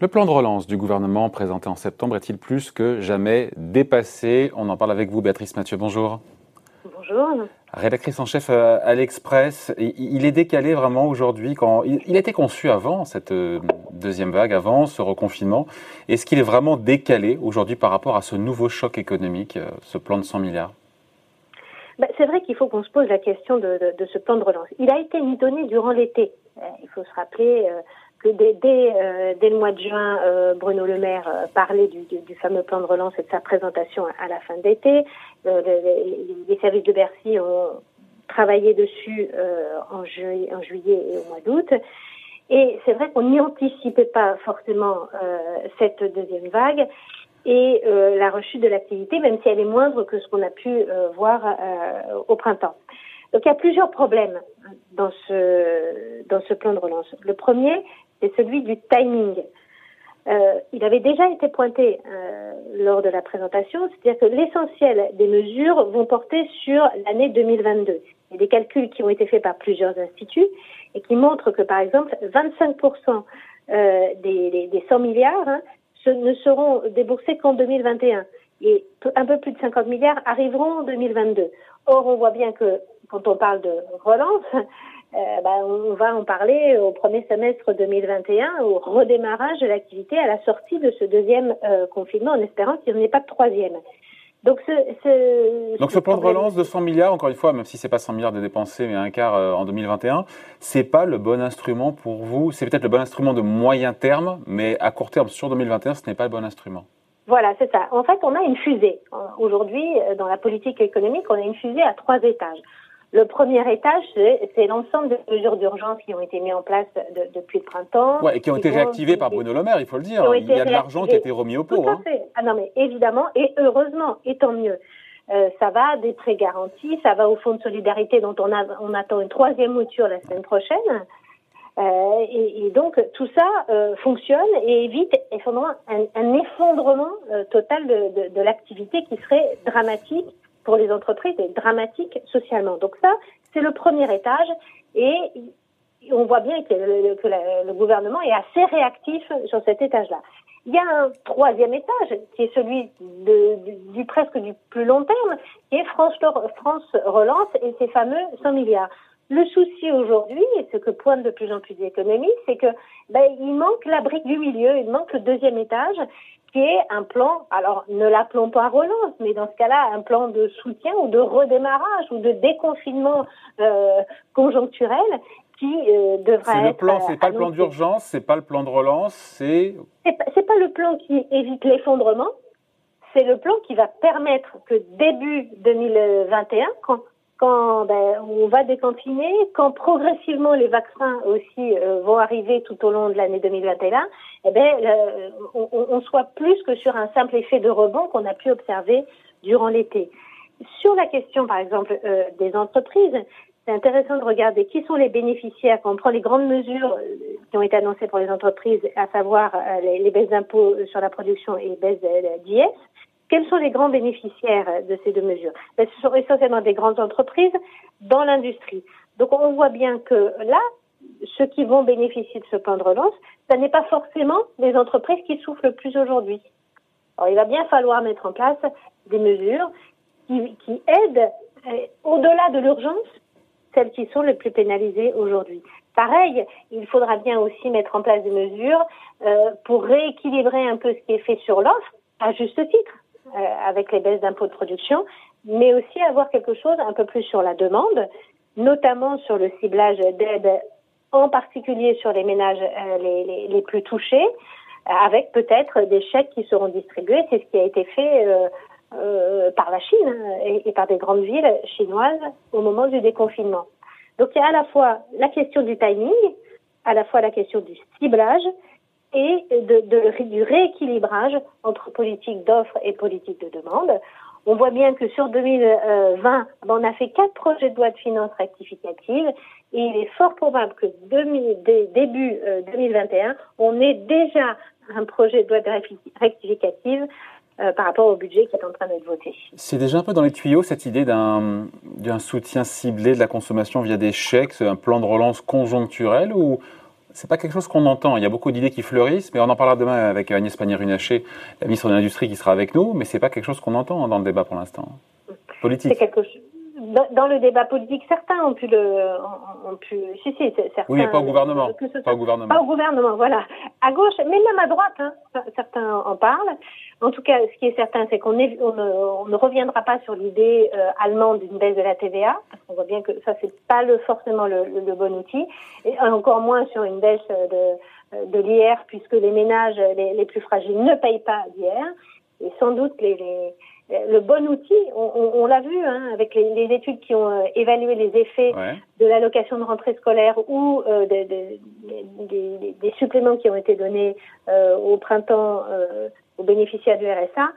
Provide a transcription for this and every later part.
Le plan de relance du gouvernement présenté en septembre est-il plus que jamais dépassé? On en parle avec vous, Béatrice Mathieu. Bonjour. Bonjour. Rédactrice en chef euh, à l'Express. Il est décalé vraiment aujourd'hui. Quand il a été conçu avant cette euh, deuxième vague, avant ce reconfinement. Est-ce qu'il est vraiment décalé aujourd'hui par rapport à ce nouveau choc économique, euh, ce plan de 100 milliards? Ben, C'est vrai qu'il faut qu'on se pose la question de, ce plan de relance. Il a été donné durant l'été. Il faut se rappeler que dès, euh, dès, le mois de juin, euh, Bruno Le Maire euh, parlait du, du, fameux plan de relance et de sa présentation à, la fin d'été. Les, les, services de Bercy ont travaillé dessus en, juillet, en juillet et au mois d'août. Et c'est vrai qu'on n'y anticipait pas forcément cette deuxième vague et la rechute de l'activité, même si elle est moindre que ce qu'on a pu voir au printemps. Donc il y a plusieurs problèmes dans ce dans ce plan de relance. Le premier, c'est celui du timing. Euh, il avait déjà été pointé euh, lors de la présentation, c'est-à-dire que l'essentiel des mesures vont porter sur l'année 2022. Il y a des calculs qui ont été faits par plusieurs instituts et qui montrent que, par exemple, 25% euh, des, des, 100 milliards hein, ne seront déboursés qu'en 2021 et un peu plus de 50 milliards arriveront en 2022. Or, on voit bien que quand on parle de relance, euh, bah, on va en parler au premier semestre 2021, au redémarrage de l'activité à la sortie de ce deuxième euh, confinement, en espérant qu'il n'y en ait pas de troisième. Donc ce, ce, Donc ce plan de relance de 100 milliards, encore une fois, même si c'est pas 100 milliards de dépensés, mais un quart euh, en 2021, c'est pas le bon instrument pour vous. C'est peut-être le bon instrument de moyen terme, mais à court terme sur 2021, ce n'est pas le bon instrument. Voilà, c'est ça. En fait, on a une fusée. Aujourd'hui, dans la politique économique, on a une fusée à trois étages. Le premier étage, c'est l'ensemble des mesures d'urgence qui ont été mises en place depuis le printemps. Ouais, et qui ont été réactivées par Bruno Le Maire, il faut le dire. Il y a de l'argent qui a été remis au pot. Tout à hein. fait. Ah non, mais évidemment, et heureusement, et tant mieux. Euh, ça va des prêts garantis, ça va au fonds de solidarité dont on, a, on attend une troisième mouture la semaine prochaine. Euh, et, et, donc tout ça euh, fonctionne et évite un, un effondrement total de, de, de l'activité qui serait dramatique pour les entreprises est dramatique socialement. Donc ça, c'est le premier étage et on voit bien que, le, gouvernement est assez réactif sur cet étage-là. Il y a un troisième étage qui est celui du, presque du plus long terme, qui est France, France Relance et ses fameux 100 milliards. Le souci aujourd'hui, et ce que pointe de plus en plus d'économies, c'est que ben, il manque la brique du milieu, il manque le deuxième étage, qui est un plan, alors ne l'appelons pas relance, mais dans ce cas-là, un plan de soutien ou de redémarrage ou de déconfinement euh, conjoncturel qui euh, devra être. Le plan, c'est pas le plan d'urgence, c'est pas le plan de relance, c'est. C'est pas le plan qui évite l'effondrement, c'est le plan qui va permettre que début 2021, quand quand ben, on va déconfiner, quand progressivement les vaccins aussi euh, vont arriver tout au long de l'année 2021, eh ben, on, on, soit plus que sur un simple effet de rebond qu'on a pu observer durant l'été. Sur la question, par exemple, euh, des entreprises, c'est intéressant de regarder qui sont les bénéficiaires quand on prend les grandes mesures euh, qui ont été annoncées pour les entreprises, à savoir les, les, baisses d'impôts sur la production et les baisses d'IS. Quels sont les grands bénéficiaires de ces deux mesures? Ben, Ce sont essentiellement des grandes entreprises dans l'industrie. Donc on voit bien que là, ceux qui vont bénéficier de ce plan de relance, ce n'est pas forcément les entreprises qui souffrent le plus aujourd'hui. Alors il va bien falloir mettre en place des mesures qui, aident euh, au-delà de l'urgence celles qui sont les plus pénalisées aujourd'hui. Pareil, il faudra bien aussi mettre en place des mesures euh, pour rééquilibrer un peu ce qui est fait sur l'offre, à juste titre. Euh, avec les baisses d'impôts de production, mais aussi avoir quelque chose un peu plus sur la demande, notamment sur le ciblage d'aide, en particulier sur les ménages euh, les, les, les, plus touchés, avec peut-être des chèques qui seront distribués. C'est ce qui a été fait euh, euh, par la Chine et, et, par des grandes villes chinoises au moment du déconfinement. Donc il y a à la fois la question du timing, à la fois la question du ciblage et de, du rééquilibrage entre politique d'offre et politique de demande. On voit bien que sur 2020, on a fait quatre projets de loi de finances rectificatives et il est fort probable que début 2021, euh, on ait déjà un projet de loi de rectificative euh, par rapport au budget qui est en train d'être voté. C'est déjà un peu dans les tuyaux cette idée d'un soutien ciblé de la consommation via des chèques, un plan de relance conjoncturel ou c'est pas quelque chose qu'on entend. Il y a beaucoup d'idées qui fleurissent, mais on en parlera demain avec Agnès Pannier-Runacher, la ministre de l'Industrie qui sera avec nous, mais c'est pas quelque chose qu'on entend dans le débat pour l'instant. Politique. C'est quelque chose dans, le débat politique, certains ont pu le, ont, pu, si, si, certains. Oui, mais pas au gouvernement. pas au gouvernement. Pas au gouvernement, voilà. À gauche, mais même à droite, hein, certains en parlent. En tout cas, ce qui est certain, c'est qu'on on, ne reviendra pas sur l'idée euh, allemande d'une baisse de la TVA, qu'on voit bien que ça, c'est pas le, forcément le, le, bon outil, et encore moins sur une baisse de, de l'IR, puisque les ménages les, les, plus fragiles ne payent pas d'IR, et sans doute les, les le bon outil, on, on, l'a vu hein, avec les, les, études qui ont euh, évalué les effets de l'allocation de rentrée scolaire ou euh, des, des, des, des, suppléments qui ont été donnés euh, au printemps aux bénéficiaires du RSA.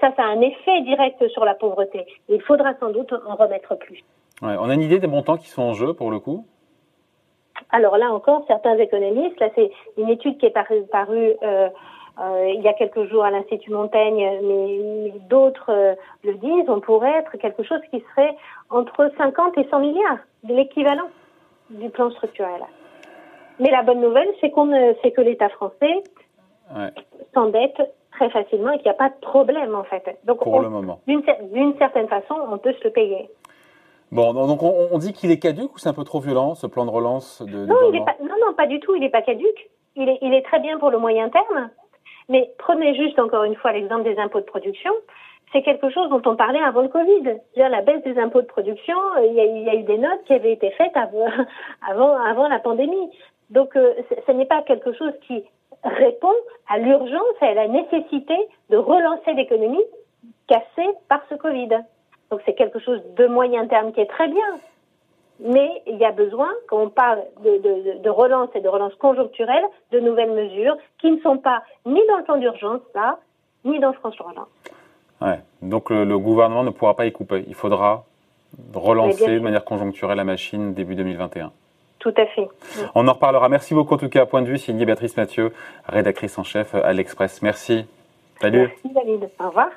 Ça, ça a un effet direct sur la pauvreté. Il faudra sans doute en remettre plus. Ouais, on a une idée des montants qui sont en jeu pour le coup? Alors là encore, certains économistes, là c'est une étude qui est parue, parue euh, euh, il y a quelques jours à l'Institut Montaigne, mais, d'autres euh, le disent, on pourrait être quelque chose qui serait entre 50 et 100 milliards, l'équivalent du plan structurel. Mais la bonne nouvelle, c'est qu'on, c'est que l'État français s'endette très facilement et qu'il n'y a pas de problème en fait. Donc, pour le moment. D'une, certaine façon, on peut se le payer. Bon, donc on, dit qu'il est caduque ou c'est un peu trop violent ce plan de relance de, non, il est pas, non, non, pas du tout. Il n'est pas caduque. Il est, il est très bien pour le moyen terme. Mais prenez juste encore une fois l'exemple des impôts de production. C'est quelque chose dont on parlait avant le Covid. La baisse des impôts de production, euh, il y, a, eu des notes qui avaient été faites avant, avant, la pandémie. Donc, euh, ce n'est pas quelque chose qui répond à l'urgence et à la nécessité de relancer l'économie cassée par ce Covid. Donc, c'est quelque chose de moyen terme qui est très bien mais il y a besoin, quand on parle de, relance et de relance conjoncturelle, de nouvelles mesures qui ne sont pas ni dans le plan d'urgence, là, ni dans France Relance. Ouais. Donc le, gouvernement ne pourra pas y couper. Il faudra relancer de manière conjoncturelle la machine début 2021. Tout à fait. On en reparlera. Merci beaucoup en tout cas. Point de vue, signé Béatrice Mathieu, rédactrice en chef à l'Express. Merci. Salut. Merci David. Au revoir.